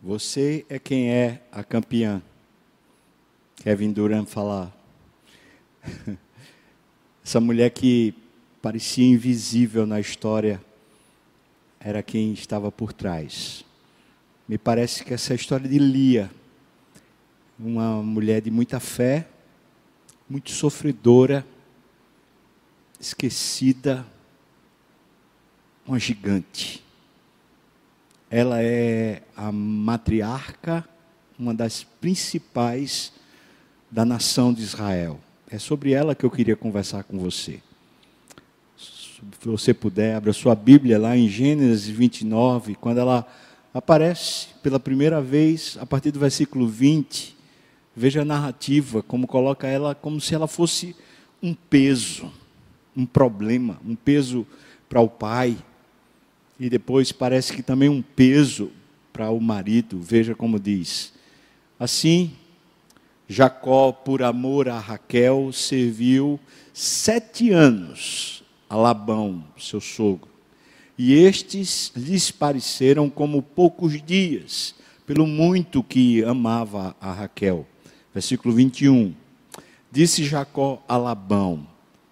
Você é quem é a campeã. Kevin Durant falar. Essa mulher que parecia invisível na história era quem estava por trás. Me parece que essa é história de Lia, uma mulher de muita fé, muito sofredora, esquecida, uma gigante. Ela é a matriarca, uma das principais da nação de Israel. É sobre ela que eu queria conversar com você. Se você puder, abra sua Bíblia lá em Gênesis 29, quando ela aparece pela primeira vez, a partir do versículo 20. Veja a narrativa, como coloca ela como se ela fosse um peso, um problema, um peso para o pai, e depois parece que também um peso para o marido. Veja como diz. Assim, Jacó, por amor a Raquel, serviu sete anos a Labão, seu sogro. E estes lhes pareceram como poucos dias, pelo muito que amava a Raquel. Versículo 21. Disse Jacó a Labão: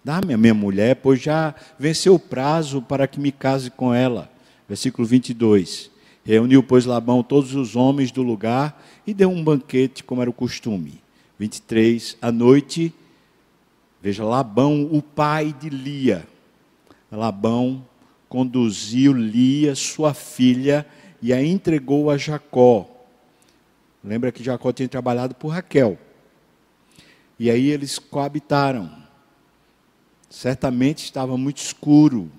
Dá-me a minha mulher, pois já venceu o prazo para que me case com ela. Versículo 22. Reuniu, pois, Labão todos os homens do lugar e deu um banquete, como era o costume. 23, à noite, veja, Labão, o pai de Lia. Labão conduziu Lia, sua filha, e a entregou a Jacó. Lembra que Jacó tinha trabalhado por Raquel. E aí eles coabitaram. Certamente estava muito escuro.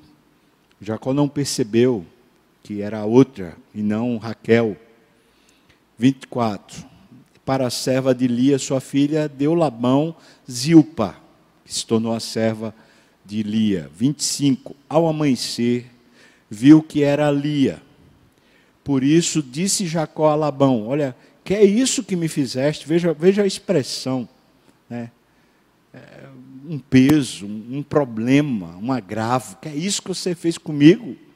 Jacó não percebeu que era outra e não Raquel. 24 para a serva de Lia, sua filha, deu Labão Zilpa, que se tornou a serva de Lia. 25. Ao amanhecer, viu que era Lia. Por isso disse Jacó a Labão: Olha, que é isso que me fizeste? Veja, veja a expressão. Né? É um peso, um problema, um agravo. Que é isso que você fez comigo?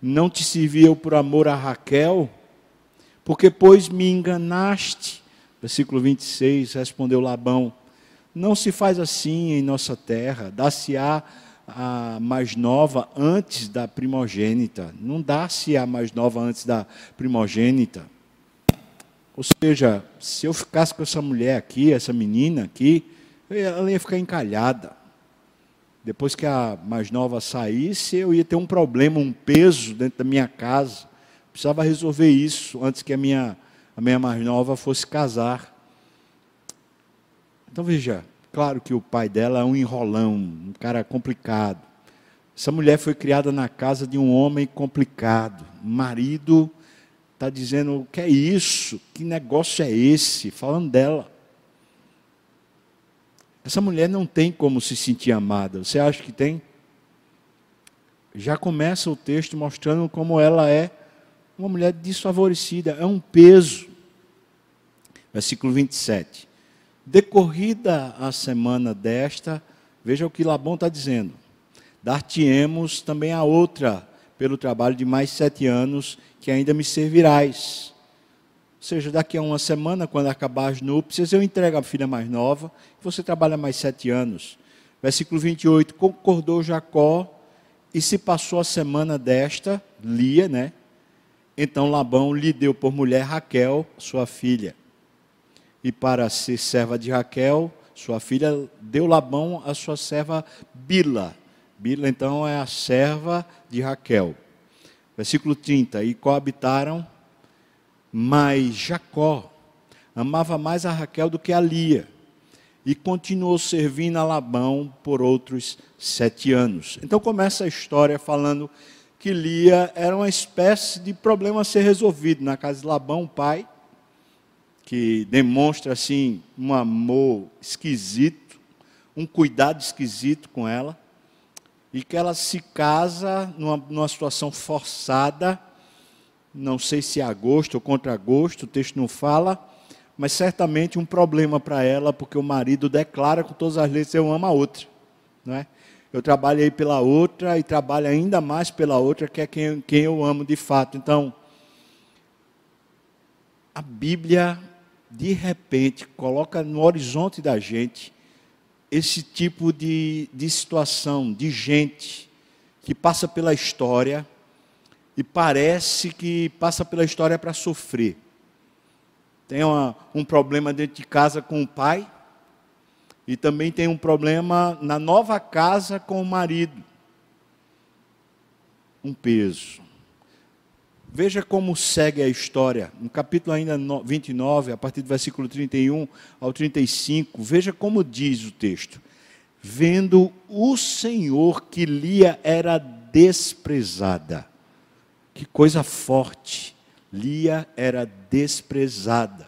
Não te serviu por amor a Raquel? Porque, pois, me enganaste. Versículo 26, respondeu Labão: Não se faz assim em nossa terra, dá-se-á a mais nova antes da primogênita. Não dá-se a mais nova antes da primogênita. Ou seja, se eu ficasse com essa mulher aqui, essa menina aqui, ela ia ficar encalhada. Depois que a mais nova saísse, eu ia ter um problema, um peso dentro da minha casa. Precisava resolver isso antes que a minha, a minha mais nova fosse casar. Então veja, claro que o pai dela é um enrolão, um cara complicado. Essa mulher foi criada na casa de um homem complicado. O marido está dizendo: o que é isso? Que negócio é esse? Falando dela. Essa mulher não tem como se sentir amada. Você acha que tem? Já começa o texto mostrando como ela é uma mulher desfavorecida, é um peso. Versículo 27. Decorrida a semana desta, veja o que Labão está dizendo. Dar-te-emos também a outra, pelo trabalho de mais sete anos, que ainda me servirás. Seja, daqui a uma semana, quando acabar as núpcias, eu entrego a filha mais nova, você trabalha mais sete anos. Versículo 28. Concordou Jacó, e se passou a semana desta, Lia, né? Então Labão lhe deu por mulher Raquel, sua filha. E para ser serva de Raquel, sua filha, deu Labão a sua serva Bila. Bila, então, é a serva de Raquel. Versículo 30. E coabitaram, mas Jacó amava mais a Raquel do que a Lia. E continuou servindo a Labão por outros sete anos. Então começa a história falando que Lia era uma espécie de problema a ser resolvido na casa de Labão, pai, que demonstra assim um amor esquisito, um cuidado esquisito com ela, e que ela se casa numa, numa situação forçada, não sei se a gosto ou contra gosto, o texto não fala, mas certamente um problema para ela, porque o marido declara com todas as letras: Eu amo a outra. Não é? eu trabalhei pela outra e trabalho ainda mais pela outra, que é quem, quem eu amo de fato. Então, a Bíblia, de repente, coloca no horizonte da gente esse tipo de, de situação, de gente que passa pela história e parece que passa pela história para sofrer. Tem uma, um problema dentro de casa com o pai, e também tem um problema na nova casa com o marido. Um peso. Veja como segue a história, no capítulo ainda 29, a partir do versículo 31 ao 35, veja como diz o texto. Vendo o Senhor que Lia era desprezada. Que coisa forte. Lia era desprezada.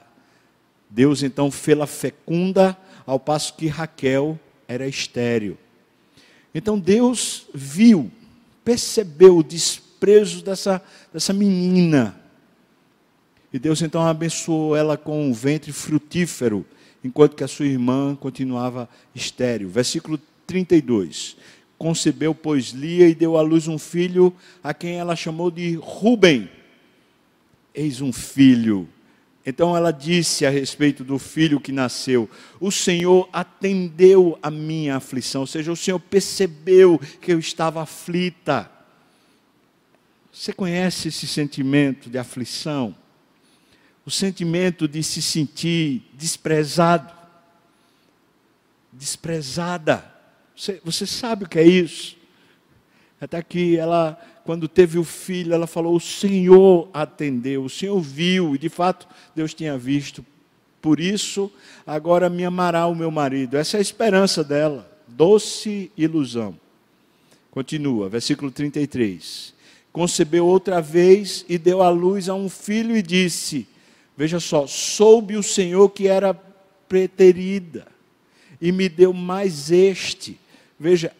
Deus então fê-la fecunda ao passo que Raquel era estéril. Então Deus viu, percebeu o desprezo dessa, dessa menina. E Deus então abençoou ela com um ventre frutífero, enquanto que a sua irmã continuava estéril. Versículo 32. Concebeu, pois, Lia e deu à luz um filho, a quem ela chamou de Ruben. Eis um filho então ela disse a respeito do filho que nasceu: O Senhor atendeu a minha aflição, ou seja, o Senhor percebeu que eu estava aflita. Você conhece esse sentimento de aflição? O sentimento de se sentir desprezado, desprezada. Você, você sabe o que é isso? Até que ela quando teve o filho, ela falou: O Senhor atendeu, o Senhor viu, e de fato Deus tinha visto. Por isso, agora me amará o meu marido. Essa é a esperança dela, doce ilusão. Continua, versículo 33. Concebeu outra vez e deu à luz a um filho e disse: Veja só, soube o Senhor que era preterida e me deu mais este. Veja,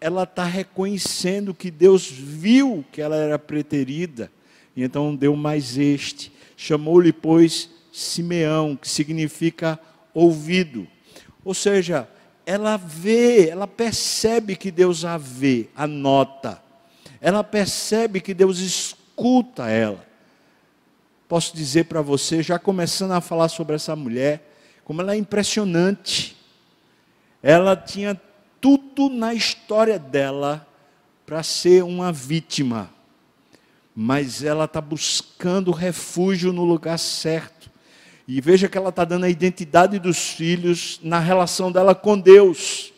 ela está reconhecendo que Deus viu que ela era preterida, e então deu mais este. Chamou-lhe, pois, Simeão, que significa ouvido. Ou seja, ela vê, ela percebe que Deus a vê, a nota. Ela percebe que Deus escuta ela. Posso dizer para você, já começando a falar sobre essa mulher, como ela é impressionante. Ela tinha tudo na história dela para ser uma vítima, mas ela está buscando refúgio no lugar certo. E veja que ela está dando a identidade dos filhos na relação dela com Deus.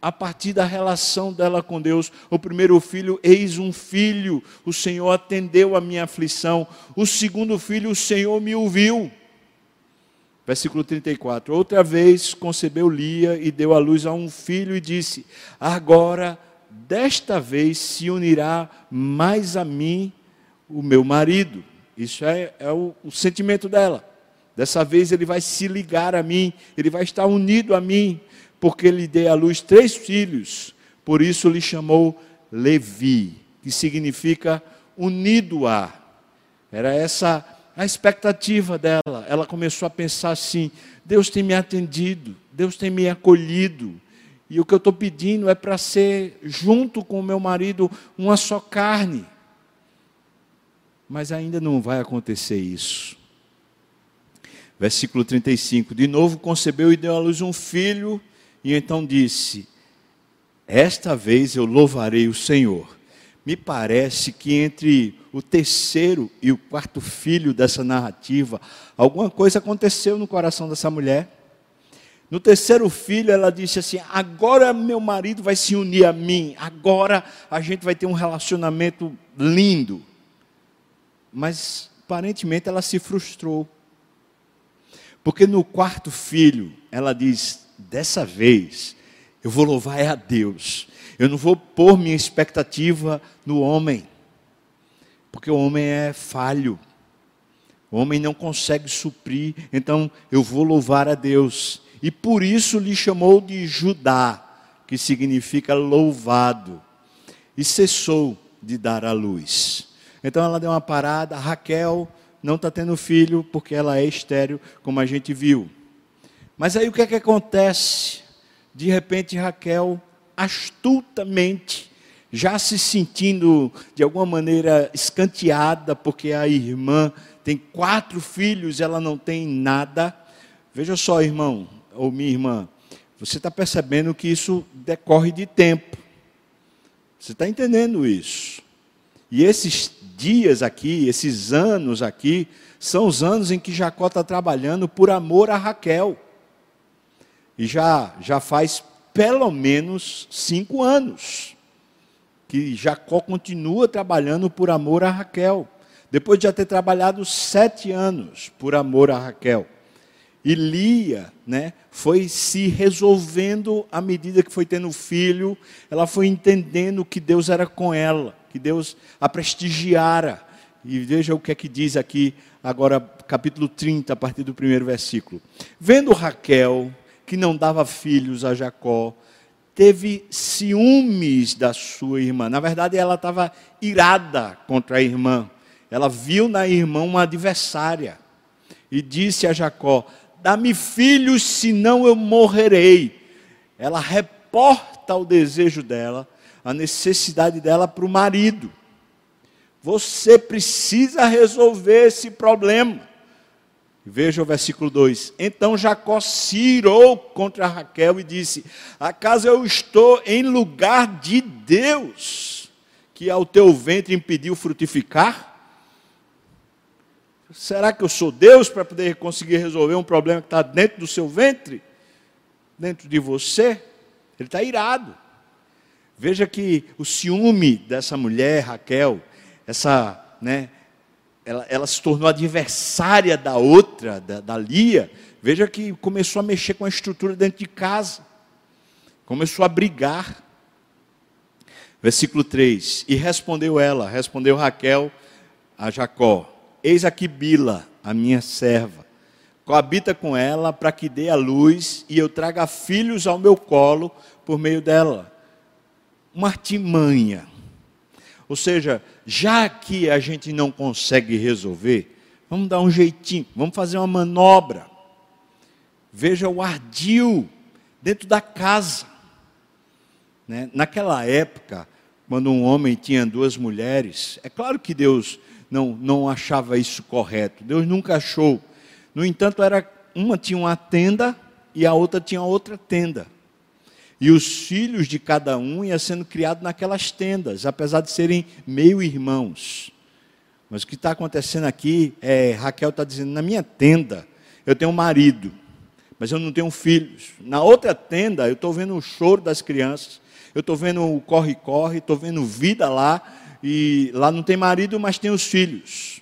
A partir da relação dela com Deus, o primeiro filho, eis um filho, o Senhor atendeu a minha aflição. O segundo filho, o Senhor me ouviu. Versículo 34. Outra vez concebeu Lia e deu à luz a um filho e disse: Agora, desta vez se unirá mais a mim o meu marido. Isso é, é o, o sentimento dela. Dessa vez ele vai se ligar a mim, ele vai estar unido a mim, porque lhe dei à luz três filhos. Por isso lhe chamou Levi, que significa unido a. Era essa a expectativa dela. Ela começou a pensar assim: Deus tem me atendido, Deus tem me acolhido. E o que eu estou pedindo é para ser, junto com o meu marido, uma só carne. Mas ainda não vai acontecer isso. Versículo 35: De novo concebeu e deu à luz um filho, e então disse: Esta vez eu louvarei o Senhor me parece que entre o terceiro e o quarto filho dessa narrativa, alguma coisa aconteceu no coração dessa mulher. No terceiro filho, ela disse assim: Agora meu marido vai se unir a mim, agora a gente vai ter um relacionamento lindo. Mas aparentemente ela se frustrou. Porque no quarto filho, ela diz: Dessa vez eu vou louvar a Deus eu não vou pôr minha expectativa no homem, porque o homem é falho. O homem não consegue suprir, então eu vou louvar a Deus. E por isso lhe chamou de Judá, que significa louvado. E cessou de dar a luz. Então ela deu uma parada, Raquel não está tendo filho porque ela é estéreo, como a gente viu. Mas aí o que é que acontece? De repente Raquel astutamente já se sentindo de alguma maneira escanteada, porque a irmã tem quatro filhos, ela não tem nada. Veja só, irmão, ou minha irmã, você está percebendo que isso decorre de tempo. Você está entendendo isso? E esses dias aqui, esses anos aqui, são os anos em que Jacó está trabalhando por amor a Raquel. E já, já faz pelo menos cinco anos que Jacó continua trabalhando por amor a Raquel. Depois de já ter trabalhado sete anos por amor a Raquel. E Lia, né, foi se resolvendo à medida que foi tendo filho, ela foi entendendo que Deus era com ela, que Deus a prestigiara. E veja o que é que diz aqui, agora, capítulo 30, a partir do primeiro versículo. Vendo Raquel que não dava filhos a Jacó, teve ciúmes da sua irmã. Na verdade, ela estava irada contra a irmã. Ela viu na irmã uma adversária e disse a Jacó: Dá-me filhos, senão eu morrerei. Ela reporta o desejo dela, a necessidade dela para o marido. Você precisa resolver esse problema. Veja o versículo 2. Então Jacó se irou contra Raquel e disse: Acaso eu estou em lugar de Deus, que ao teu ventre impediu frutificar? Será que eu sou Deus para poder conseguir resolver um problema que está dentro do seu ventre? Dentro de você? Ele está irado. Veja que o ciúme dessa mulher, Raquel, essa, né, ela, ela se tornou adversária da outra, da, da Lia, veja que começou a mexer com a estrutura dentro de casa, começou a brigar. Versículo 3: E respondeu ela, respondeu Raquel a Jacó: Eis aqui Bila, a minha serva, coabita com ela para que dê a luz e eu traga filhos ao meu colo por meio dela. Uma artimanha. Ou seja, já que a gente não consegue resolver, vamos dar um jeitinho, vamos fazer uma manobra. Veja o ardil dentro da casa. Né? Naquela época, quando um homem tinha duas mulheres, é claro que Deus não, não achava isso correto, Deus nunca achou. No entanto, era uma tinha uma tenda e a outra tinha outra tenda. E os filhos de cada um iam sendo criados naquelas tendas, apesar de serem meio irmãos. Mas o que está acontecendo aqui é Raquel está dizendo: na minha tenda eu tenho um marido, mas eu não tenho filhos. Na outra tenda eu estou vendo o choro das crianças, eu estou vendo o corre-corre, estou vendo vida lá, e lá não tem marido, mas tem os filhos.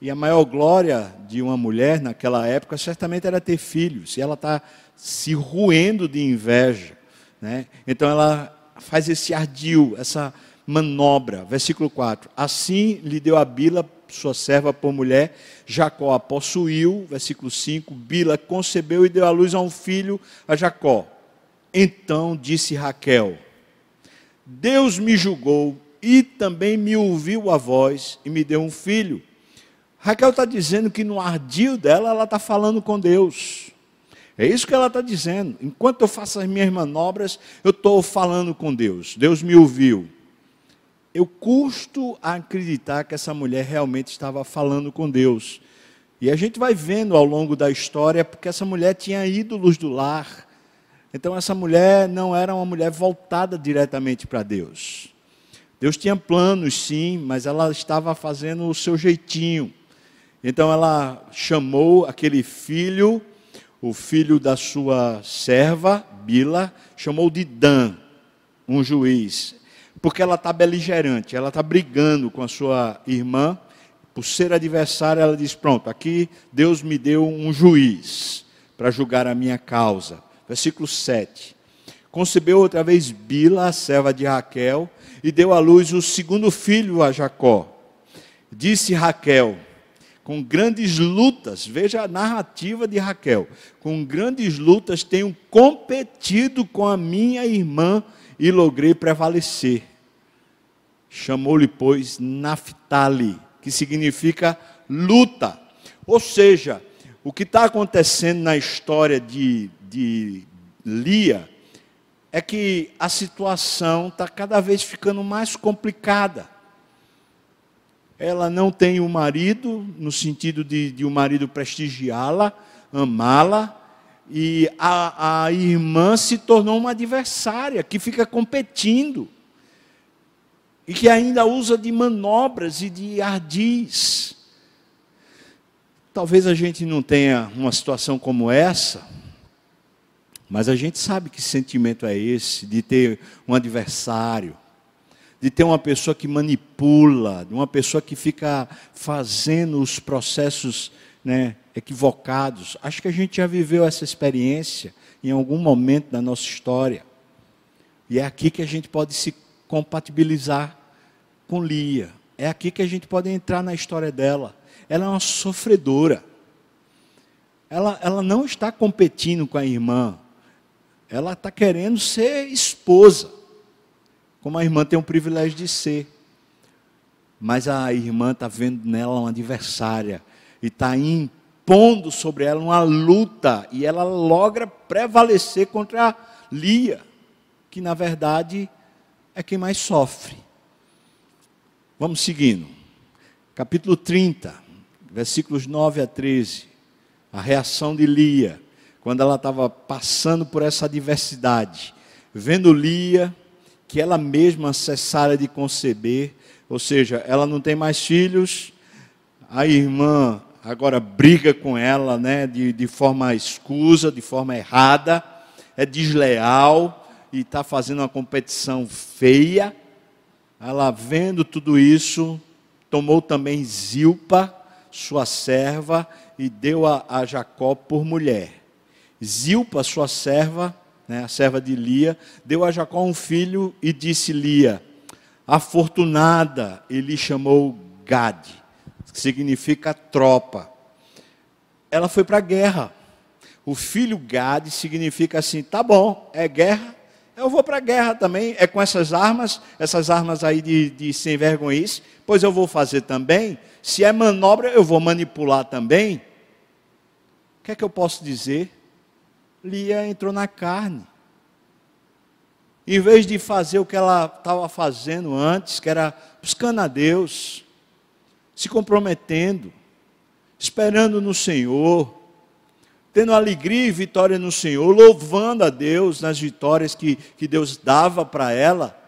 E a maior glória de uma mulher naquela época certamente era ter filhos, e ela está se roendo de inveja. Né? Então ela faz esse ardil, essa manobra. Versículo 4: Assim lhe deu a Bila, sua serva por mulher, Jacó a possuiu. Versículo 5: Bila concebeu e deu à luz a um filho a Jacó. Então disse Raquel: Deus me julgou e também me ouviu a voz e me deu um filho. Raquel está dizendo que no ardil dela ela está falando com Deus. É isso que ela está dizendo. Enquanto eu faço as minhas manobras, eu estou falando com Deus. Deus me ouviu. Eu custo a acreditar que essa mulher realmente estava falando com Deus. E a gente vai vendo ao longo da história, porque essa mulher tinha ídolos do lar. Então, essa mulher não era uma mulher voltada diretamente para Deus. Deus tinha planos, sim, mas ela estava fazendo o seu jeitinho. Então, ela chamou aquele filho o filho da sua serva, Bila, chamou de Dan, um juiz, porque ela está beligerante, ela está brigando com a sua irmã, por ser adversária, ela diz: Pronto, aqui Deus me deu um juiz para julgar a minha causa. Versículo 7. Concebeu outra vez Bila, a serva de Raquel, e deu à luz o segundo filho a Jacó. Disse Raquel: com grandes lutas, veja a narrativa de Raquel, com grandes lutas tenho competido com a minha irmã e logrei prevalecer. Chamou-lhe, pois, Naphtali, que significa luta. Ou seja, o que está acontecendo na história de, de Lia é que a situação está cada vez ficando mais complicada. Ela não tem o um marido, no sentido de, de um marido prestigiá-la, amá-la, e a, a irmã se tornou uma adversária que fica competindo e que ainda usa de manobras e de ardis. Talvez a gente não tenha uma situação como essa, mas a gente sabe que sentimento é esse de ter um adversário, de ter uma pessoa que manipula, de uma pessoa que fica fazendo os processos né, equivocados. Acho que a gente já viveu essa experiência em algum momento da nossa história. E é aqui que a gente pode se compatibilizar com Lia. É aqui que a gente pode entrar na história dela. Ela é uma sofredora. Ela, ela não está competindo com a irmã. Ela está querendo ser esposa. Como a irmã tem o privilégio de ser. Mas a irmã está vendo nela uma adversária. E está impondo sobre ela uma luta. E ela logra prevalecer contra a Lia. Que na verdade é quem mais sofre. Vamos seguindo. Capítulo 30, versículos 9 a 13. A reação de Lia, quando ela estava passando por essa adversidade, vendo Lia, que ela mesma cessara de conceber, ou seja, ela não tem mais filhos, a irmã agora briga com ela, né, de, de forma escusa, de forma errada, é desleal e está fazendo uma competição feia. Ela vendo tudo isso, tomou também Zilpa, sua serva, e deu a, a Jacó por mulher. Zilpa, sua serva, né, a serva de Lia, deu a Jacó um filho e disse Lia, afortunada, ele chamou Gad, que significa tropa. Ela foi para a guerra. O filho Gad significa assim, tá bom, é guerra, eu vou para a guerra também, é com essas armas, essas armas aí de, de sem vergonhice, pois eu vou fazer também. Se é manobra, eu vou manipular também. O que é que eu posso dizer? Lia entrou na carne. Em vez de fazer o que ela estava fazendo antes, que era buscando a Deus, se comprometendo, esperando no Senhor, tendo alegria e vitória no Senhor, louvando a Deus nas vitórias que, que Deus dava para ela,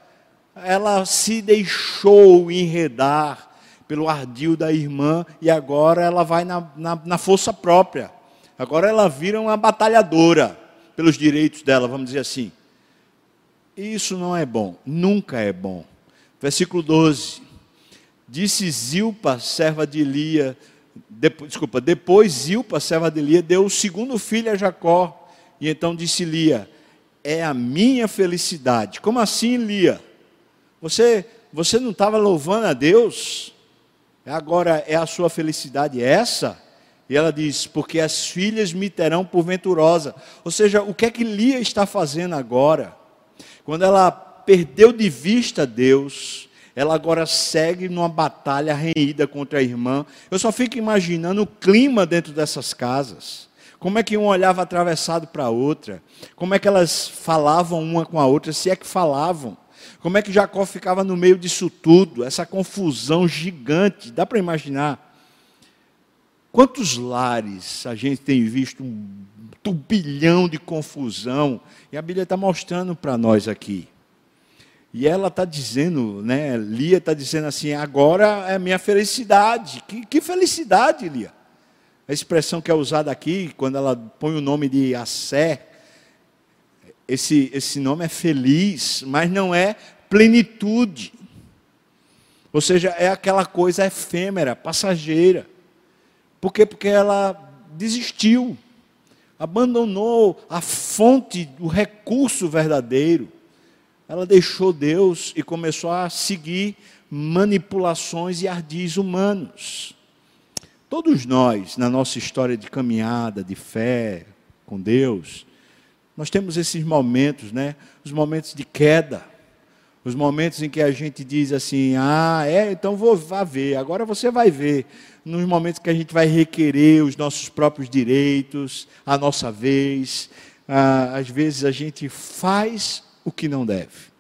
ela se deixou enredar pelo ardil da irmã e agora ela vai na, na, na força própria. Agora ela vira uma batalhadora pelos direitos dela, vamos dizer assim. Isso não é bom, nunca é bom. Versículo 12. Disse Zilpa, serva de Lia, desculpa, depois Zilpa, serva de Lia, deu o segundo filho a Jacó. E então disse Lia: É a minha felicidade. Como assim, Lia? Você, você não estava louvando a Deus? Agora é a sua felicidade essa? E ela diz: Porque as filhas me terão por venturosa. Ou seja, o que é que Lia está fazendo agora? Quando ela perdeu de vista Deus, ela agora segue numa batalha renhida contra a irmã. Eu só fico imaginando o clima dentro dessas casas. Como é que um olhava atravessado para a outra? Como é que elas falavam uma com a outra, se é que falavam? Como é que Jacó ficava no meio disso tudo? Essa confusão gigante, dá para imaginar? Quantos lares a gente tem visto um turbilhão de confusão? E a Bíblia está mostrando para nós aqui. E ela está dizendo, né, Lia está dizendo assim, agora é minha felicidade. Que, que, felicidade, Lia? A expressão que é usada aqui, quando ela põe o nome de Assé, esse, esse nome é feliz, mas não é plenitude. Ou seja, é aquela coisa efêmera, passageira. Por quê? Porque ela desistiu, abandonou a fonte, o recurso verdadeiro. Ela deixou Deus e começou a seguir manipulações e ardis humanos. Todos nós, na nossa história de caminhada, de fé com Deus, nós temos esses momentos, né? Os momentos de queda. Os momentos em que a gente diz assim: ah, é, então vou vá ver, agora você vai ver. Nos momentos que a gente vai requerer os nossos próprios direitos, a nossa vez. Ah, às vezes a gente faz o que não deve.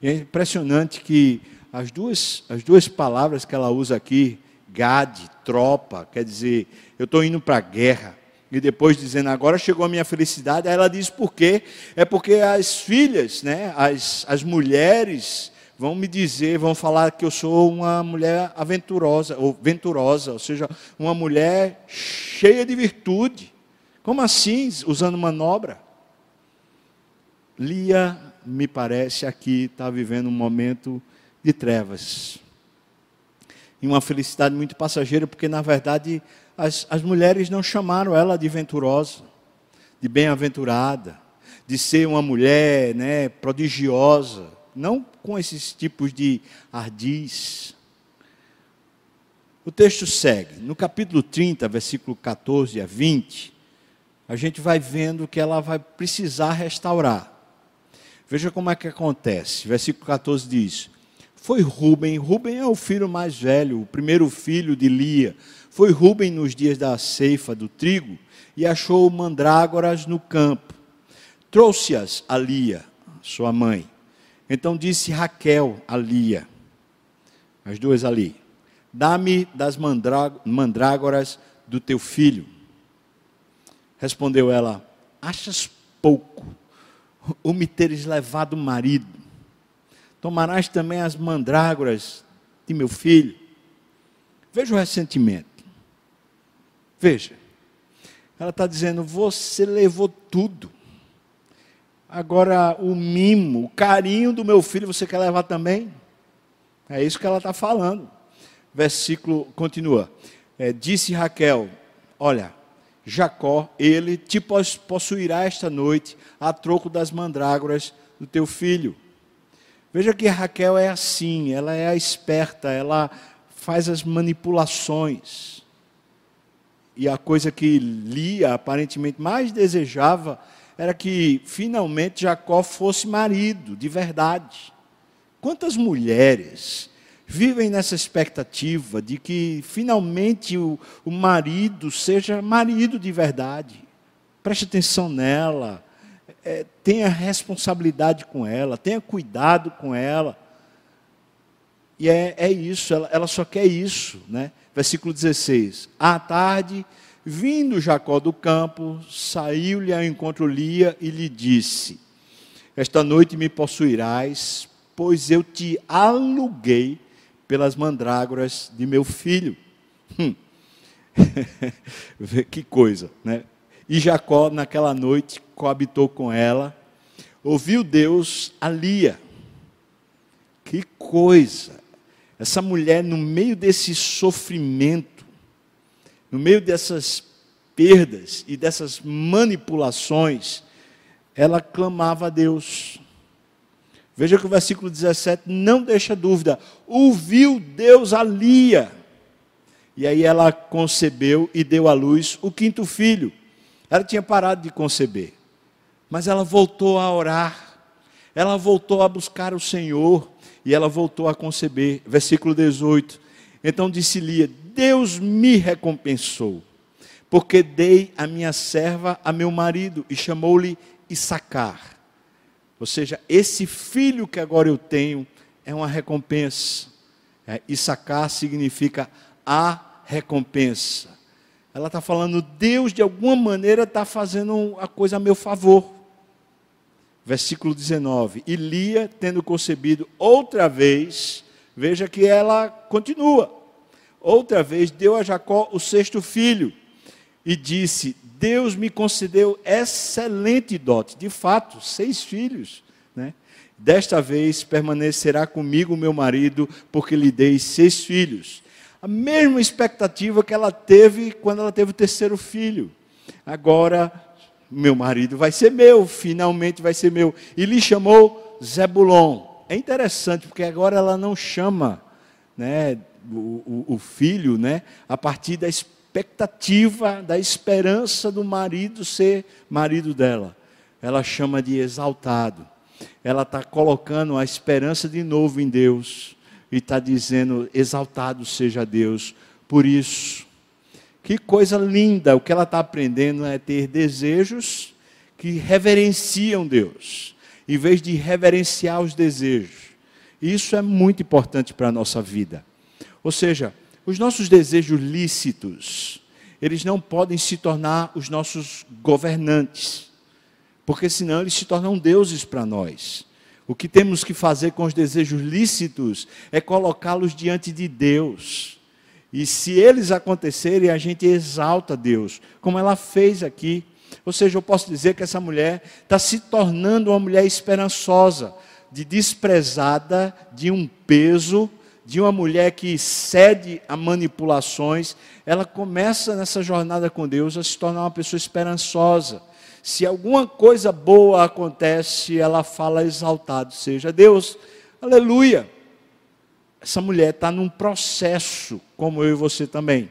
E é impressionante que as duas, as duas palavras que ela usa aqui, Gade, tropa, quer dizer, eu estou indo para a guerra. E depois dizendo, agora chegou a minha felicidade, aí ela diz por quê? É porque as filhas, né, as, as mulheres, vão me dizer, vão falar que eu sou uma mulher aventurosa, ou venturosa, ou seja, uma mulher cheia de virtude. Como assim, usando manobra? Lia, me parece, aqui está vivendo um momento de trevas. E uma felicidade muito passageira, porque na verdade as, as mulheres não chamaram ela de venturosa, de bem-aventurada, de ser uma mulher né, prodigiosa, não com esses tipos de ardis. O texto segue, no capítulo 30, versículo 14 a 20, a gente vai vendo que ela vai precisar restaurar. Veja como é que acontece. Versículo 14 diz: Foi Rubem, Rubem é o filho mais velho, o primeiro filho de Lia, foi Rubem nos dias da ceifa do trigo e achou mandrágoras no campo. Trouxe-as a Lia, sua mãe. Então disse Raquel a Lia, as duas ali: Dá-me das mandrágoras do teu filho. Respondeu ela: Achas pouco o me teres levado marido? Tomarás também as mandrágoras de meu filho? Veja o ressentimento. Veja, ela está dizendo: você levou tudo. Agora, o mimo, o carinho do meu filho, você quer levar também? É isso que ela está falando. Versículo continua. É, disse Raquel: Olha, Jacó, ele te possuirá esta noite a troco das mandrágoras do teu filho. Veja que Raquel é assim, ela é a esperta, ela faz as manipulações e a coisa que Lia aparentemente mais desejava era que finalmente Jacó fosse marido de verdade. Quantas mulheres vivem nessa expectativa de que finalmente o, o marido seja marido de verdade? Preste atenção nela, é, tenha responsabilidade com ela, tenha cuidado com ela. E é, é isso, ela, ela só quer isso, né? Versículo 16: À tarde, vindo Jacó do campo, saiu-lhe ao encontro Lia e lhe disse: Esta noite me possuirás, pois eu te aluguei pelas mandrágoras de meu filho. Hum. que coisa, né? E Jacó, naquela noite, coabitou com ela, ouviu Deus a Lia. Que coisa! Essa mulher, no meio desse sofrimento, no meio dessas perdas e dessas manipulações, ela clamava a Deus. Veja que o versículo 17 não deixa dúvida. Ouviu Deus a Lia. E aí ela concebeu e deu à luz o quinto filho. Ela tinha parado de conceber. Mas ela voltou a orar. Ela voltou a buscar o Senhor e ela voltou a conceber. Versículo 18. Então disse Lia: Deus me recompensou, porque dei a minha serva a meu marido e chamou-lhe Issacar. Ou seja, esse filho que agora eu tenho é uma recompensa. É, Issacar significa a recompensa. Ela está falando, Deus de alguma maneira está fazendo a coisa a meu favor versículo 19. E Lia, tendo concebido outra vez, veja que ela continua. Outra vez deu a Jacó o sexto filho e disse: Deus me concedeu excelente dote. De fato, seis filhos. Né? Desta vez permanecerá comigo meu marido, porque lhe dei seis filhos. A mesma expectativa que ela teve quando ela teve o terceiro filho. Agora meu marido vai ser meu, finalmente vai ser meu. E lhe chamou Zebulon. É interessante, porque agora ela não chama né, o, o, o filho né, a partir da expectativa, da esperança do marido ser marido dela. Ela chama de exaltado. Ela está colocando a esperança de novo em Deus. E está dizendo: exaltado seja Deus. Por isso, que coisa linda! O que ela está aprendendo é ter desejos que reverenciam Deus, em vez de reverenciar os desejos. Isso é muito importante para a nossa vida. Ou seja, os nossos desejos lícitos, eles não podem se tornar os nossos governantes, porque senão eles se tornam deuses para nós. O que temos que fazer com os desejos lícitos é colocá-los diante de Deus. E se eles acontecerem, a gente exalta Deus, como ela fez aqui. Ou seja, eu posso dizer que essa mulher está se tornando uma mulher esperançosa, de desprezada, de um peso, de uma mulher que cede a manipulações. Ela começa nessa jornada com Deus a se tornar uma pessoa esperançosa se alguma coisa boa acontece, ela fala exaltado seja Deus. Aleluia. Essa mulher está num processo, como eu e você também.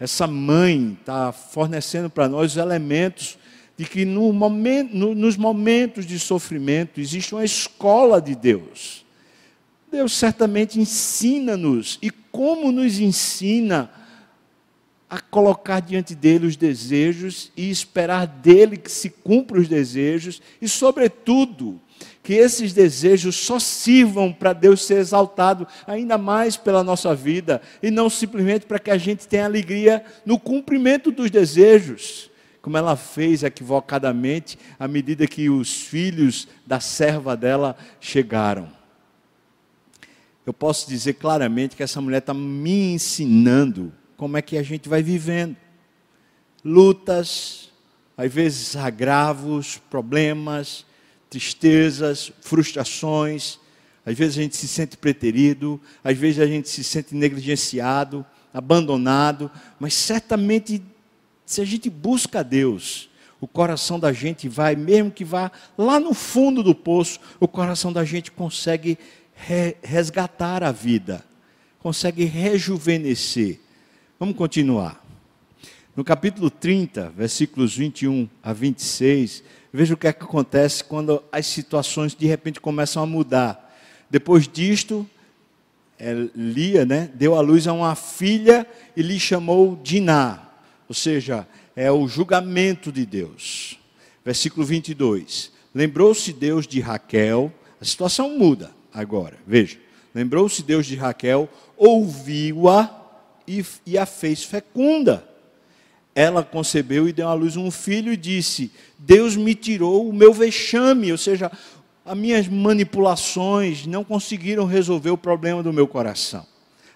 Essa mãe está fornecendo para nós os elementos de que no momento, no, nos momentos de sofrimento existe uma escola de Deus. Deus certamente ensina-nos, e como nos ensina a colocar diante dele os desejos e esperar dele que se cumpra os desejos e, sobretudo, que esses desejos só sirvam para Deus ser exaltado ainda mais pela nossa vida e não simplesmente para que a gente tenha alegria no cumprimento dos desejos, como ela fez equivocadamente à medida que os filhos da serva dela chegaram. Eu posso dizer claramente que essa mulher está me ensinando como é que a gente vai vivendo. Lutas, às vezes agravos, problemas, tristezas, frustrações. Às vezes a gente se sente preterido, às vezes a gente se sente negligenciado, abandonado, mas certamente se a gente busca Deus, o coração da gente vai, mesmo que vá lá no fundo do poço, o coração da gente consegue resgatar a vida, consegue rejuvenescer. Vamos continuar. No capítulo 30, versículos 21 a 26, veja o que, é que acontece quando as situações de repente começam a mudar. Depois disto, é, Lia né, deu à luz a uma filha e lhe chamou Diná, ou seja, é o julgamento de Deus. Versículo 22. Lembrou-se Deus de Raquel, a situação muda agora, veja. Lembrou-se Deus de Raquel, ouviu-a e, e a fez fecunda. Ela concebeu e deu à luz um filho e disse: Deus me tirou o meu vexame, ou seja, as minhas manipulações não conseguiram resolver o problema do meu coração.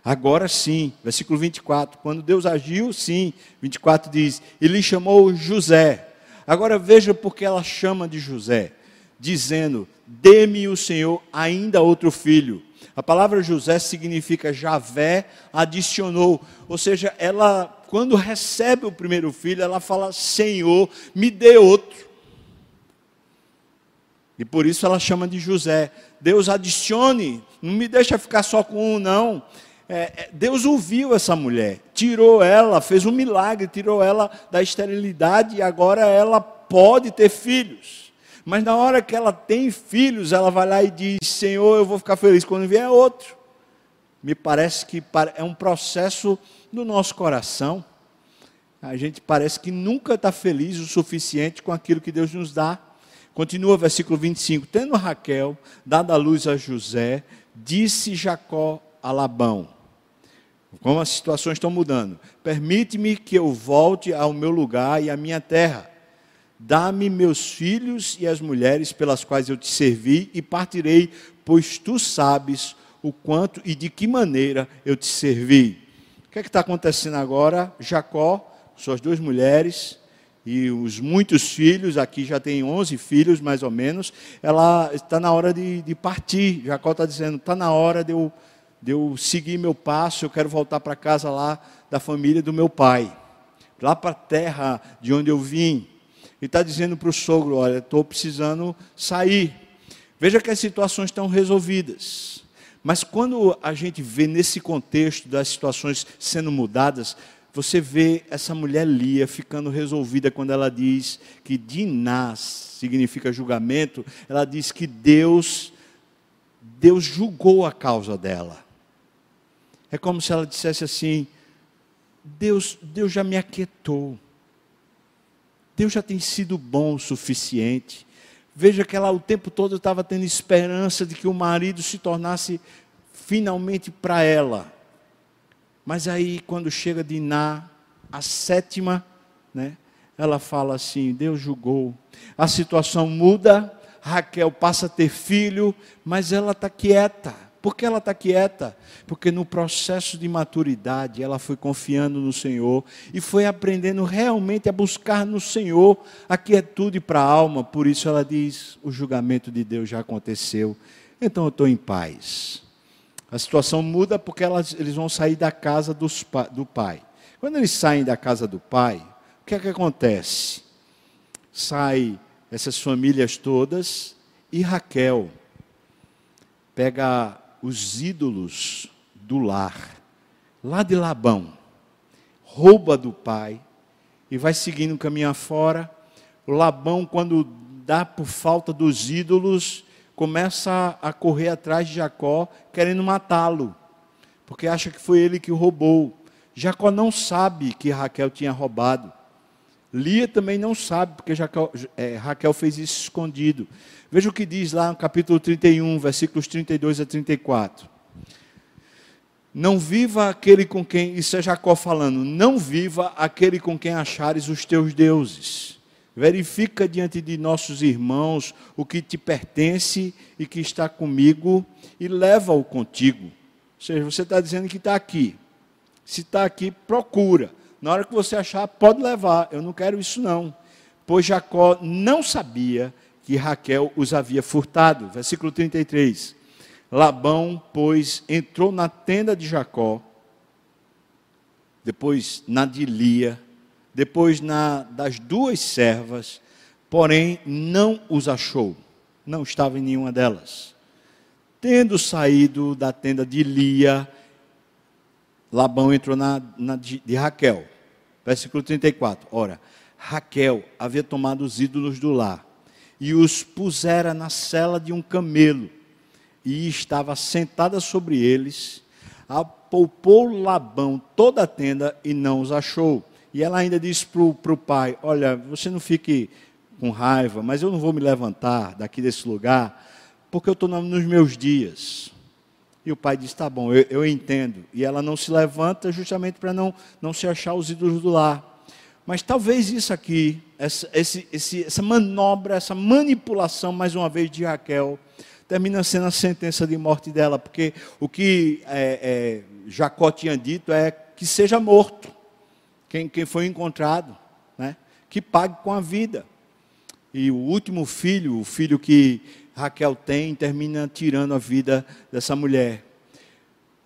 Agora sim, versículo 24, quando Deus agiu, sim, 24 diz: Ele chamou José. Agora veja porque ela chama de José, dizendo: Dê-me o Senhor ainda outro filho. A palavra José significa Javé adicionou, ou seja, ela quando recebe o primeiro filho, ela fala: Senhor, me dê outro. E por isso ela chama de José. Deus adicione, não me deixa ficar só com um, não. É, é Deus ouviu essa mulher, tirou ela, fez um milagre, tirou ela da esterilidade e agora ela pode ter filhos. Mas na hora que ela tem filhos, ela vai lá e diz: Senhor, eu vou ficar feliz quando vier outro. Me parece que é um processo no nosso coração. A gente parece que nunca está feliz o suficiente com aquilo que Deus nos dá. Continua versículo 25: Tendo Raquel dado a luz a José, disse Jacó a Labão: Como as situações estão mudando, permite-me que eu volte ao meu lugar e à minha terra Dá-me meus filhos e as mulheres pelas quais eu te servi e partirei, pois tu sabes o quanto e de que maneira eu te servi. Que é está acontecendo agora? Jacó, suas duas mulheres e os muitos filhos, aqui já tem 11 filhos mais ou menos, ela está na hora de, de partir. Jacó está dizendo: está na hora de eu, de eu seguir meu passo, eu quero voltar para casa lá da família do meu pai, lá para a terra de onde eu vim e está dizendo para o sogro: Olha, estou precisando sair. Veja que as situações estão resolvidas. Mas quando a gente vê nesse contexto das situações sendo mudadas, você vê essa mulher Lia ficando resolvida quando ela diz que Dinás significa julgamento, ela diz que Deus Deus julgou a causa dela. É como se ela dissesse assim: Deus, Deus já me aquietou. Deus já tem sido bom o suficiente. Veja que ela o tempo todo estava tendo esperança de que o marido se tornasse finalmente para ela. Mas aí, quando chega de Iná, a sétima, né, ela fala assim: Deus julgou. A situação muda, Raquel passa a ter filho, mas ela está quieta. Por que ela está quieta? Porque no processo de maturidade ela foi confiando no Senhor e foi aprendendo realmente a buscar no Senhor a quietude para a alma. Por isso ela diz: o julgamento de Deus já aconteceu, então eu estou em paz. A situação muda porque elas, eles vão sair da casa dos, do pai. Quando eles saem da casa do pai, o que é que acontece? Sai essas famílias todas e Raquel pega os ídolos do lar, lá de Labão, rouba do pai e vai seguindo o caminho afora. O Labão, quando dá por falta dos ídolos, começa a correr atrás de Jacó, querendo matá-lo, porque acha que foi ele que roubou. Jacó não sabe que Raquel tinha roubado. Lia também não sabe, porque Jacó, é, Raquel fez isso escondido. Veja o que diz lá no capítulo 31, versículos 32 a 34. Não viva aquele com quem, isso é Jacó falando, não viva aquele com quem achares os teus deuses. Verifica diante de nossos irmãos o que te pertence e que está comigo e leva-o contigo. Ou seja, você está dizendo que está aqui. Se está aqui, procura. Na hora que você achar, pode levar. Eu não quero isso não. Pois Jacó não sabia que Raquel os havia furtado. Versículo 33. Labão, pois, entrou na tenda de Jacó, depois na de Lia, depois na das duas servas, porém não os achou, não estava em nenhuma delas. Tendo saído da tenda de Lia, Labão entrou na, na de, de Raquel. Versículo 34. Ora, Raquel havia tomado os ídolos do lar e os pusera na cela de um camelo e estava sentada sobre eles. Apalpou Labão toda a tenda e não os achou. E ela ainda disse para o pai: Olha, você não fique com raiva, mas eu não vou me levantar daqui desse lugar, porque eu estou nos meus dias. E o pai diz: Tá bom, eu, eu entendo. E ela não se levanta justamente para não, não se achar os ídolos do lar. Mas talvez isso aqui, essa, esse, esse, essa manobra, essa manipulação, mais uma vez, de Raquel, termina sendo a sentença de morte dela, porque o que é, é, Jacó tinha dito é que seja morto quem, quem foi encontrado, né? que pague com a vida. E o último filho, o filho que Raquel tem termina tirando a vida dessa mulher.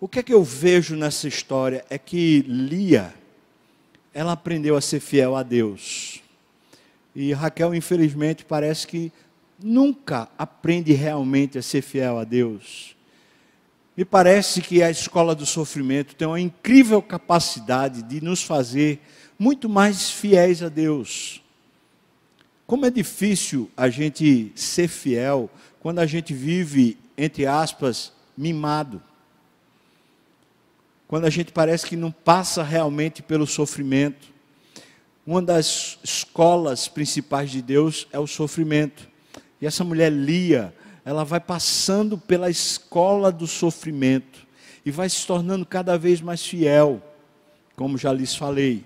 O que é que eu vejo nessa história é que Lia, ela aprendeu a ser fiel a Deus. E Raquel, infelizmente, parece que nunca aprende realmente a ser fiel a Deus. Me parece que a escola do sofrimento tem uma incrível capacidade de nos fazer muito mais fiéis a Deus. Como é difícil a gente ser fiel quando a gente vive, entre aspas, mimado. Quando a gente parece que não passa realmente pelo sofrimento. Uma das escolas principais de Deus é o sofrimento. E essa mulher Lia, ela vai passando pela escola do sofrimento e vai se tornando cada vez mais fiel, como já lhes falei.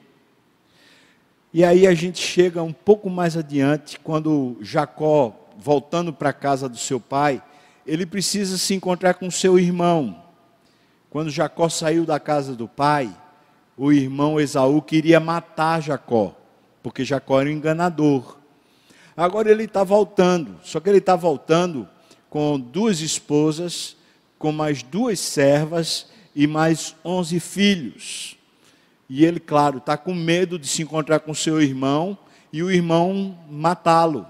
E aí a gente chega um pouco mais adiante, quando Jacó, voltando para a casa do seu pai, ele precisa se encontrar com seu irmão. Quando Jacó saiu da casa do pai, o irmão Esaú queria matar Jacó, porque Jacó era um enganador. Agora ele está voltando, só que ele está voltando com duas esposas, com mais duas servas e mais onze filhos. E ele, claro, está com medo de se encontrar com seu irmão e o irmão matá-lo.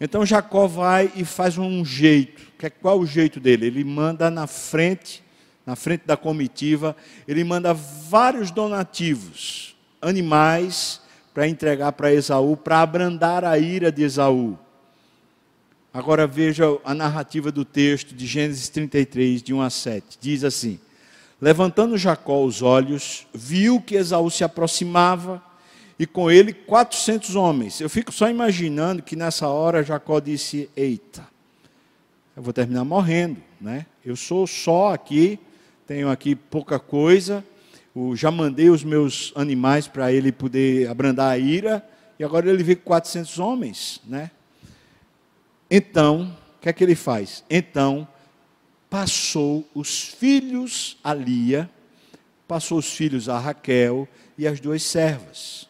Então Jacó vai e faz um jeito. Qual é o jeito dele? Ele manda na frente, na frente da comitiva, ele manda vários donativos, animais, para entregar para Esaú, para abrandar a ira de Esaú. Agora veja a narrativa do texto de Gênesis 33, de 1 a 7. Diz assim: Levantando Jacó os olhos, viu que Esaú se aproximava e com ele 400 homens. Eu fico só imaginando que nessa hora Jacó disse: Eita, eu vou terminar morrendo, né? Eu sou só aqui, tenho aqui pouca coisa, já mandei os meus animais para ele poder abrandar a ira, e agora ele vê 400 homens, né? Então, o que é que ele faz? Então, passou os filhos a Lia, passou os filhos a Raquel e as duas servas.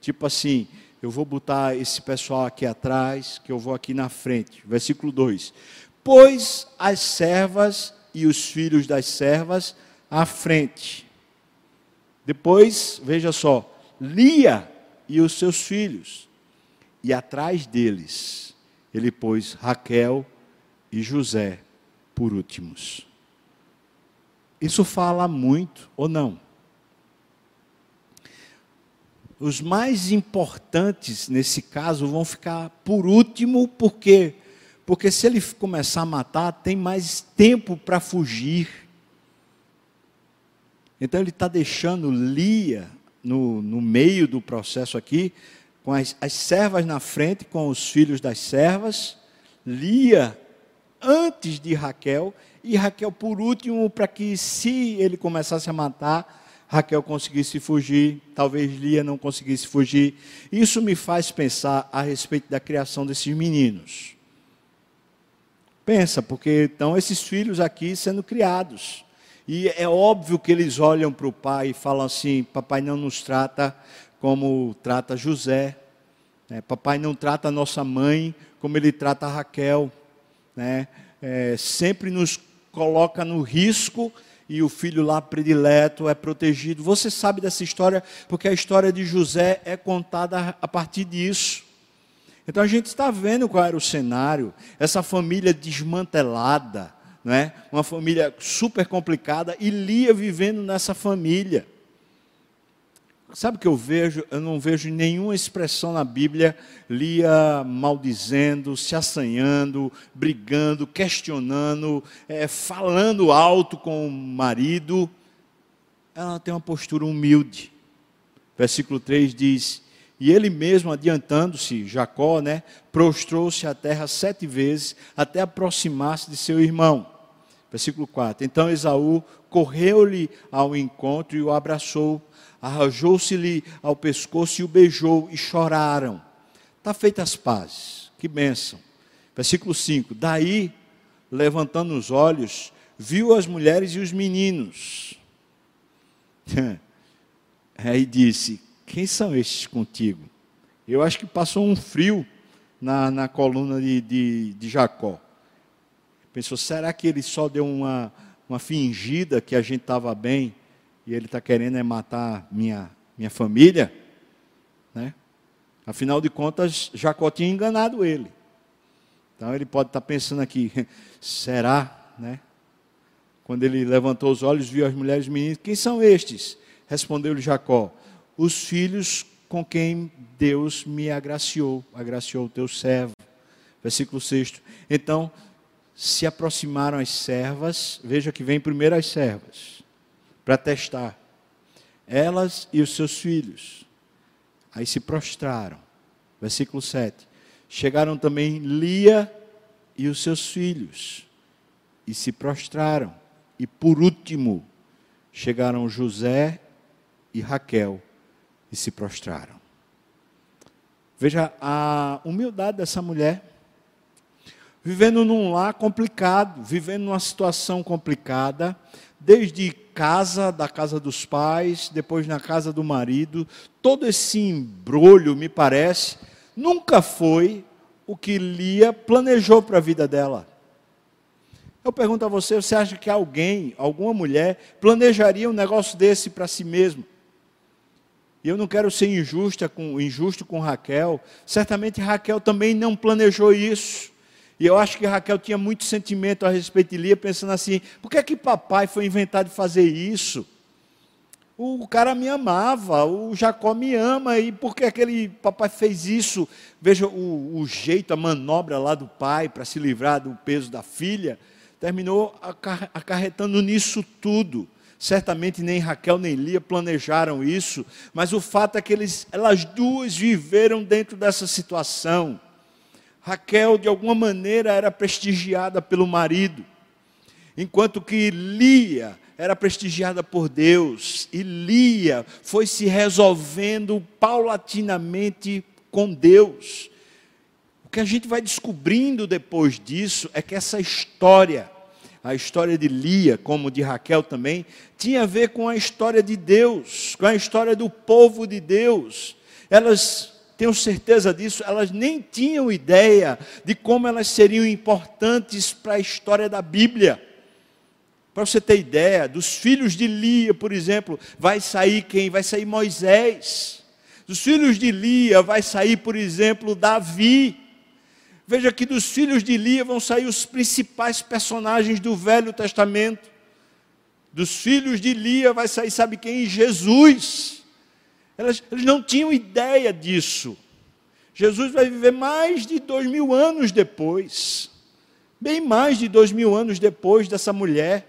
Tipo assim, eu vou botar esse pessoal aqui atrás, que eu vou aqui na frente. Versículo 2: Pôs as servas e os filhos das servas à frente. Depois, veja só, Lia e os seus filhos. E atrás deles, ele pôs Raquel e José por últimos. Isso fala muito ou não? Os mais importantes nesse caso vão ficar por último, porque porque se ele começar a matar, tem mais tempo para fugir. Então ele está deixando Lia no, no meio do processo aqui, com as, as servas na frente, com os filhos das servas, Lia antes de Raquel, e Raquel por último, para que se ele começasse a matar, Raquel conseguisse fugir, talvez Lia não conseguisse fugir. Isso me faz pensar a respeito da criação desses meninos. Pensa, porque estão esses filhos aqui sendo criados. E é óbvio que eles olham para o pai e falam assim: Papai não nos trata como trata José. Né? Papai não trata nossa mãe como ele trata Raquel né, é, sempre nos coloca no risco e o filho lá predileto é protegido. Você sabe dessa história porque a história de José é contada a partir disso. Então a gente está vendo qual era o cenário, essa família desmantelada, né? uma família super complicada, e Lia vivendo nessa família. Sabe o que eu vejo? Eu não vejo nenhuma expressão na Bíblia Lia maldizendo, se assanhando, brigando, questionando, é, falando alto com o marido. Ela tem uma postura humilde. Versículo 3 diz: E ele mesmo, adiantando-se, Jacó, né, prostrou-se à terra sete vezes até aproximar-se de seu irmão. Versículo 4: Então Esaú correu-lhe ao encontro e o abraçou arrojou-se-lhe ao pescoço e o beijou, e choraram. Está feitas as pazes, que bênção. Versículo 5: Daí, levantando os olhos, viu as mulheres e os meninos. Aí disse: Quem são estes contigo? Eu acho que passou um frio na, na coluna de, de, de Jacó. Pensou: será que ele só deu uma, uma fingida que a gente estava bem? E ele está querendo é matar minha, minha família, né? Afinal de contas, Jacó tinha enganado ele. Então ele pode estar tá pensando aqui, será, né? Quando ele levantou os olhos, viu as mulheres e meninos, quem são estes? Respondeu-lhe Jacó, os filhos com quem Deus me agraciou, agraciou o teu servo. Versículo 6. Então, se aproximaram as servas, veja que vem primeiro as servas para testar. Elas e os seus filhos. Aí se prostraram. Versículo 7. Chegaram também Lia e os seus filhos. E se prostraram. E por último, chegaram José e Raquel e se prostraram. Veja a humildade dessa mulher. Vivendo num lar complicado, vivendo numa situação complicada, desde casa, da casa dos pais, depois na casa do marido, todo esse embrulho, me parece, nunca foi o que Lia planejou para a vida dela. Eu pergunto a você, você acha que alguém, alguma mulher, planejaria um negócio desse para si mesmo? E eu não quero ser injusta com, injusto com Raquel. Certamente Raquel também não planejou isso. E eu acho que Raquel tinha muito sentimento a respeito de Lia, pensando assim: por que é que papai foi inventado de fazer isso? O cara me amava, o Jacó me ama, e por que aquele papai fez isso? Veja o, o jeito, a manobra lá do pai para se livrar do peso da filha, terminou acarretando nisso tudo. Certamente nem Raquel nem Lia planejaram isso, mas o fato é que eles, elas duas viveram dentro dessa situação. Raquel, de alguma maneira, era prestigiada pelo marido, enquanto que Lia era prestigiada por Deus, e Lia foi se resolvendo paulatinamente com Deus. O que a gente vai descobrindo depois disso é que essa história, a história de Lia, como de Raquel também, tinha a ver com a história de Deus, com a história do povo de Deus. Elas, tenho certeza disso, elas nem tinham ideia de como elas seriam importantes para a história da Bíblia. Para você ter ideia, dos filhos de Lia, por exemplo, vai sair quem? Vai sair Moisés. Dos filhos de Lia vai sair, por exemplo, Davi. Veja que dos filhos de Lia vão sair os principais personagens do Velho Testamento. Dos filhos de Lia vai sair, sabe quem? Jesus. Elas, eles não tinham ideia disso. Jesus vai viver mais de dois mil anos depois. Bem mais de dois mil anos depois dessa mulher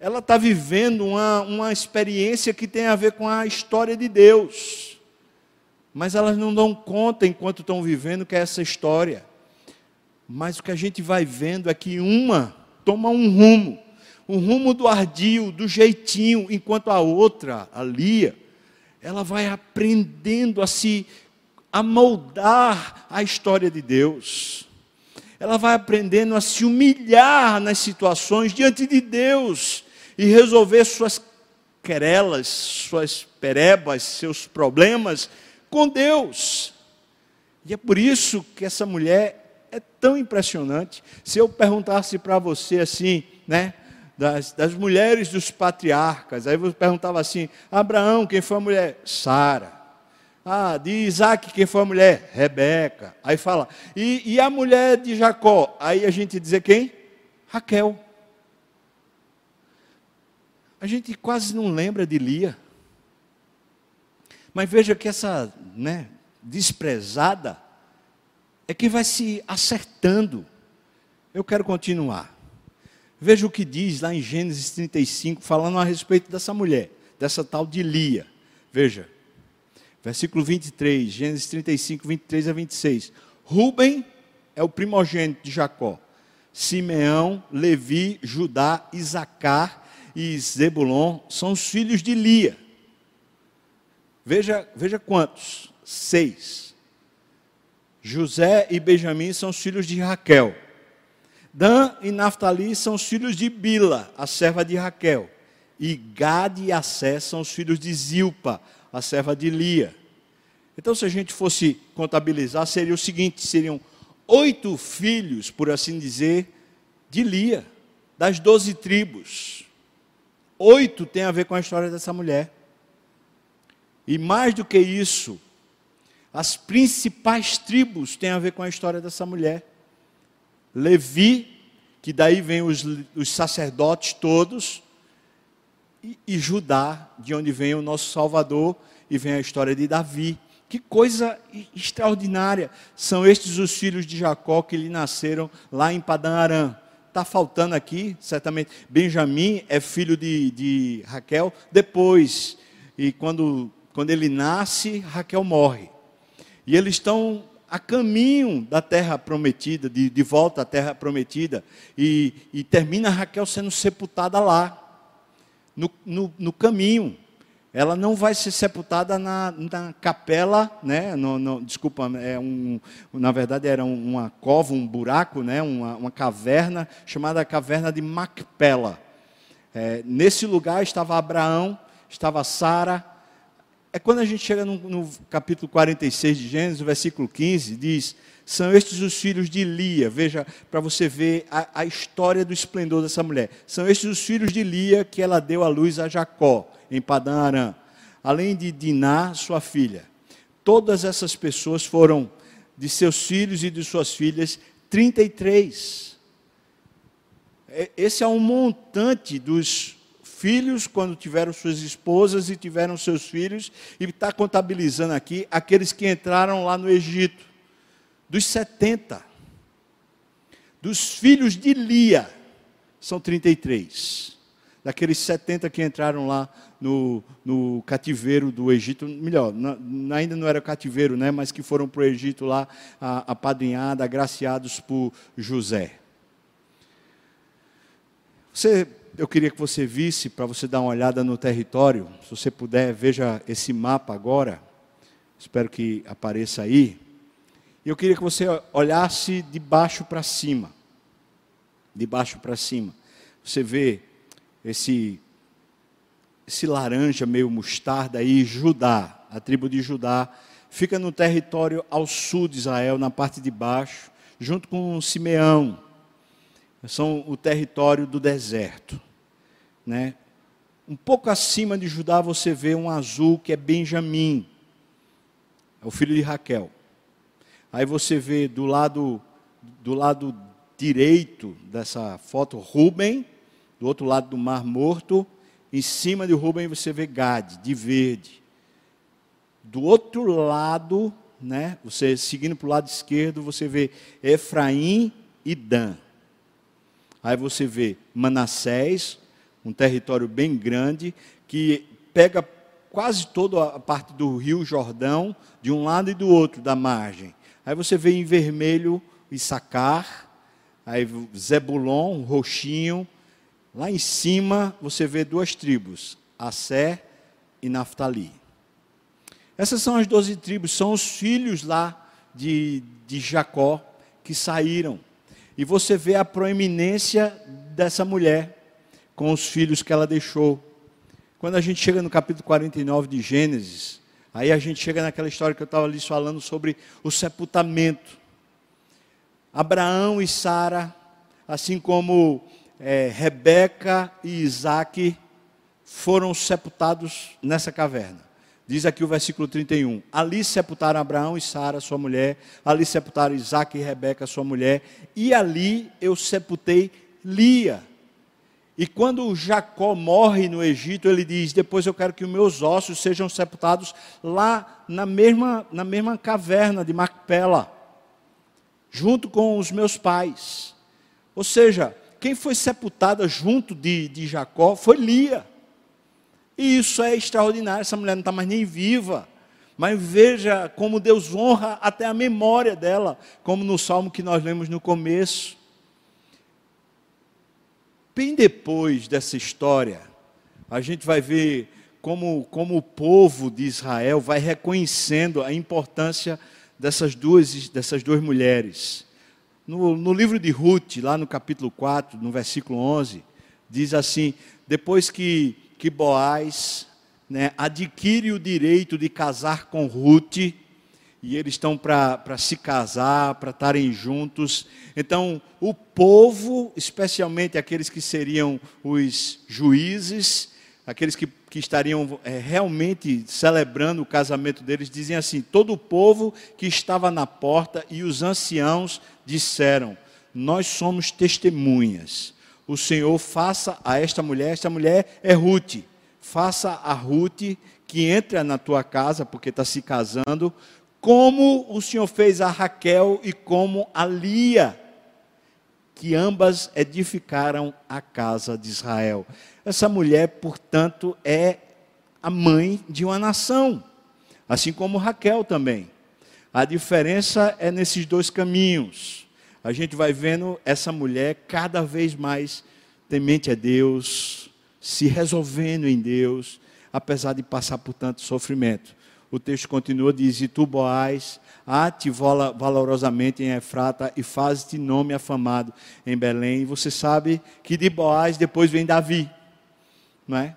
ela está vivendo uma, uma experiência que tem a ver com a história de Deus. Mas elas não dão conta enquanto estão vivendo que é essa história. Mas o que a gente vai vendo é que uma toma um rumo, um rumo do ardil, do jeitinho, enquanto a outra, a Lia, ela vai aprendendo a se amoldar a história de Deus. Ela vai aprendendo a se humilhar nas situações diante de Deus e resolver suas querelas, suas perebas, seus problemas com Deus. E é por isso que essa mulher é tão impressionante. Se eu perguntasse para você assim, né, das, das, mulheres dos patriarcas, aí você perguntava assim: Abraão, quem foi a mulher? Sara. Ah, de Isaac, quem foi a mulher? Rebeca. Aí fala, e, e a mulher de Jacó? Aí a gente dizer quem? Raquel. A gente quase não lembra de Lia. Mas veja que essa né, desprezada é que vai se acertando. Eu quero continuar. Veja o que diz lá em Gênesis 35, falando a respeito dessa mulher, dessa tal de Lia. Veja, versículo 23, Gênesis 35, 23 a 26. Ruben é o primogênito de Jacó. Simeão, Levi, Judá, Isacar e Zebulon são os filhos de Lia. Veja, veja quantos? Seis. José e Benjamim são os filhos de Raquel. Dan e Naftali são os filhos de Bila, a serva de Raquel. E Gad e Assé são os filhos de Zilpa, a serva de Lia. Então, se a gente fosse contabilizar, seria o seguinte: seriam oito filhos, por assim dizer, de Lia, das doze tribos oito tem a ver com a história dessa mulher. E mais do que isso, as principais tribos têm a ver com a história dessa mulher. Levi, que daí vem os, os sacerdotes todos, e, e Judá, de onde vem o nosso Salvador, e vem a história de Davi. Que coisa extraordinária! São estes os filhos de Jacó que lhe nasceram lá em Padã Aram está faltando aqui, certamente. Benjamim é filho de, de Raquel, depois, e quando, quando ele nasce, Raquel morre. E eles estão a caminho da terra prometida, de, de volta à terra prometida, e, e termina Raquel sendo sepultada lá, no, no, no caminho ela não vai ser sepultada na, na capela, né? No, no, desculpa, é um, na verdade era uma cova, um buraco, né? uma, uma caverna chamada caverna de Macpela. É, nesse lugar estava Abraão, estava Sara. É quando a gente chega no, no capítulo 46 de Gênesis, versículo 15, diz: são estes os filhos de Lia. Veja, para você ver a, a, história do esplendor dessa mulher. São estes os filhos de Lia que ela deu à luz a Jacó em Padã Aram, além de Diná, sua filha. Todas essas pessoas foram de seus filhos e de suas filhas, 33. É, esse é um montante dos filhos quando tiveram suas esposas e tiveram seus filhos, e está contabilizando aqui aqueles que entraram lá no Egito, dos 70. Dos filhos de Lia, são 33 daqueles 70 que entraram lá no, no cativeiro do Egito, melhor, na, ainda não era cativeiro, né, mas que foram para o Egito lá, apadrinhados, agraciados por José. Você, eu queria que você visse, para você dar uma olhada no território, se você puder, veja esse mapa agora, espero que apareça aí. Eu queria que você olhasse de baixo para cima. De baixo para cima. Você vê esse esse laranja meio mostarda aí, Judá, a tribo de Judá, fica no território ao sul de Israel, na parte de baixo, junto com Simeão. São o território do deserto, né? Um pouco acima de Judá você vê um azul que é Benjamim, é o filho de Raquel. Aí você vê do lado do lado direito dessa foto Ruben, do outro lado do Mar Morto, em cima de Rubem você vê Gade, de verde. Do outro lado, né, você seguindo para o lado esquerdo, você vê Efraim e Dan. Aí você vê Manassés, um território bem grande, que pega quase toda a parte do rio Jordão, de um lado e do outro da margem. Aí você vê em vermelho Issacar, aí Zebulon, roxinho, Lá em cima você vê duas tribos, Assé e Naftali. Essas são as doze tribos, são os filhos lá de, de Jacó que saíram. E você vê a proeminência dessa mulher com os filhos que ela deixou. Quando a gente chega no capítulo 49 de Gênesis, aí a gente chega naquela história que eu estava ali falando sobre o sepultamento. Abraão e Sara, assim como é, Rebeca e Isaac foram sepultados nessa caverna. Diz aqui o versículo 31. Ali sepultaram Abraão e Sara, sua mulher. Ali sepultaram Isaac e Rebeca, sua mulher. E ali eu sepultei Lia. E quando Jacó morre no Egito, ele diz: Depois eu quero que os meus ossos sejam sepultados lá na mesma, na mesma caverna de Macpela, junto com os meus pais. Ou seja, quem foi sepultada junto de, de Jacó foi Lia. E isso é extraordinário, essa mulher não está mais nem viva. Mas veja como Deus honra até a memória dela, como no salmo que nós lemos no começo. Bem depois dessa história, a gente vai ver como, como o povo de Israel vai reconhecendo a importância dessas duas, dessas duas mulheres. No, no livro de Ruth, lá no capítulo 4, no versículo 11, diz assim: depois que, que Boaz né, adquire o direito de casar com Ruth, e eles estão para se casar, para estarem juntos. Então, o povo, especialmente aqueles que seriam os juízes, aqueles que, que estariam é, realmente celebrando o casamento deles, dizem assim: todo o povo que estava na porta e os anciãos disseram: Nós somos testemunhas. O Senhor faça a esta mulher, esta mulher é Ruth, faça a Ruth que entra na tua casa, porque está se casando, como o Senhor fez a Raquel e como a Lia, que ambas edificaram a casa de Israel. Essa mulher, portanto, é a mãe de uma nação, assim como Raquel também. A diferença é nesses dois caminhos. A gente vai vendo essa mulher cada vez mais temente a Deus, se resolvendo em Deus, apesar de passar por tanto sofrimento. O texto continua, diz, e tu, Boaz, ate valorosamente em Efrata e faz-te nome afamado em Belém. E você sabe que de Boaz depois vem Davi, não é?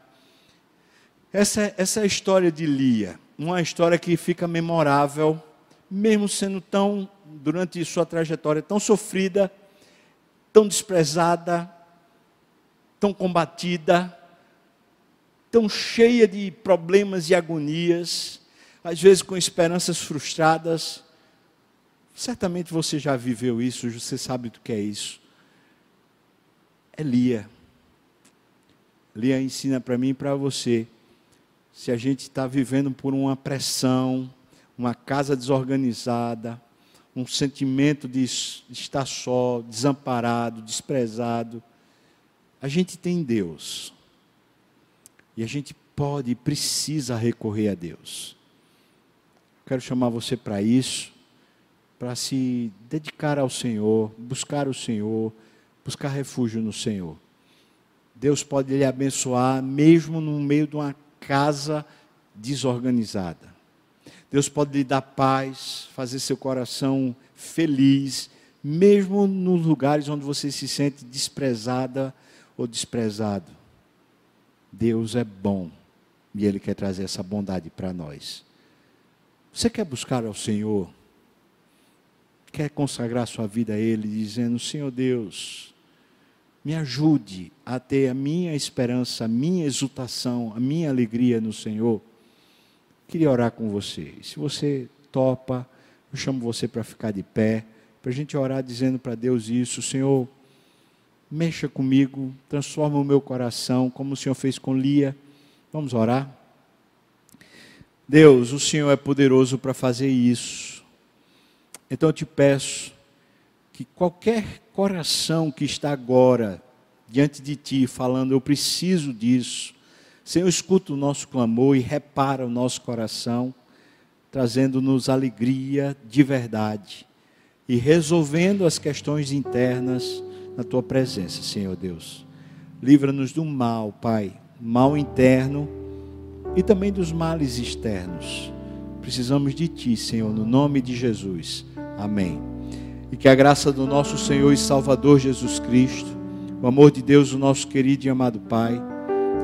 Essa, essa é a história de Lia, uma história que fica memorável mesmo sendo tão, durante sua trajetória, tão sofrida, tão desprezada, tão combatida, tão cheia de problemas e agonias, às vezes com esperanças frustradas. Certamente você já viveu isso, você sabe do que é isso. É Lia. Lia ensina para mim e para você. Se a gente está vivendo por uma pressão, uma casa desorganizada, um sentimento de estar só, desamparado, desprezado. A gente tem Deus. E a gente pode e precisa recorrer a Deus. Quero chamar você para isso, para se dedicar ao Senhor, buscar o Senhor, buscar refúgio no Senhor. Deus pode lhe abençoar mesmo no meio de uma casa desorganizada. Deus pode lhe dar paz, fazer seu coração feliz, mesmo nos lugares onde você se sente desprezada ou desprezado. Deus é bom e Ele quer trazer essa bondade para nós. Você quer buscar ao Senhor? Quer consagrar sua vida a Ele, dizendo: Senhor Deus, me ajude a ter a minha esperança, a minha exultação, a minha alegria no Senhor. Queria orar com você. Se você topa, eu chamo você para ficar de pé, para a gente orar dizendo para Deus isso: Senhor, mexa comigo, transforma o meu coração, como o Senhor fez com Lia. Vamos orar? Deus, o Senhor é poderoso para fazer isso. Então eu te peço que qualquer coração que está agora diante de ti, falando, eu preciso disso, Senhor, escuta o nosso clamor e repara o nosso coração, trazendo-nos alegria de verdade e resolvendo as questões internas na tua presença, Senhor Deus. Livra-nos do mal, Pai, mal interno e também dos males externos. Precisamos de Ti, Senhor, no nome de Jesus. Amém. E que a graça do nosso Senhor e Salvador Jesus Cristo, o amor de Deus, o nosso querido e amado Pai,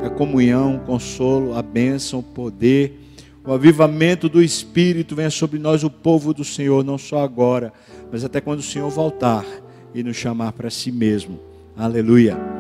a comunhão, o consolo, a bênção, o poder, o avivamento do Espírito venha sobre nós, o povo do Senhor, não só agora, mas até quando o Senhor voltar e nos chamar para si mesmo. Aleluia.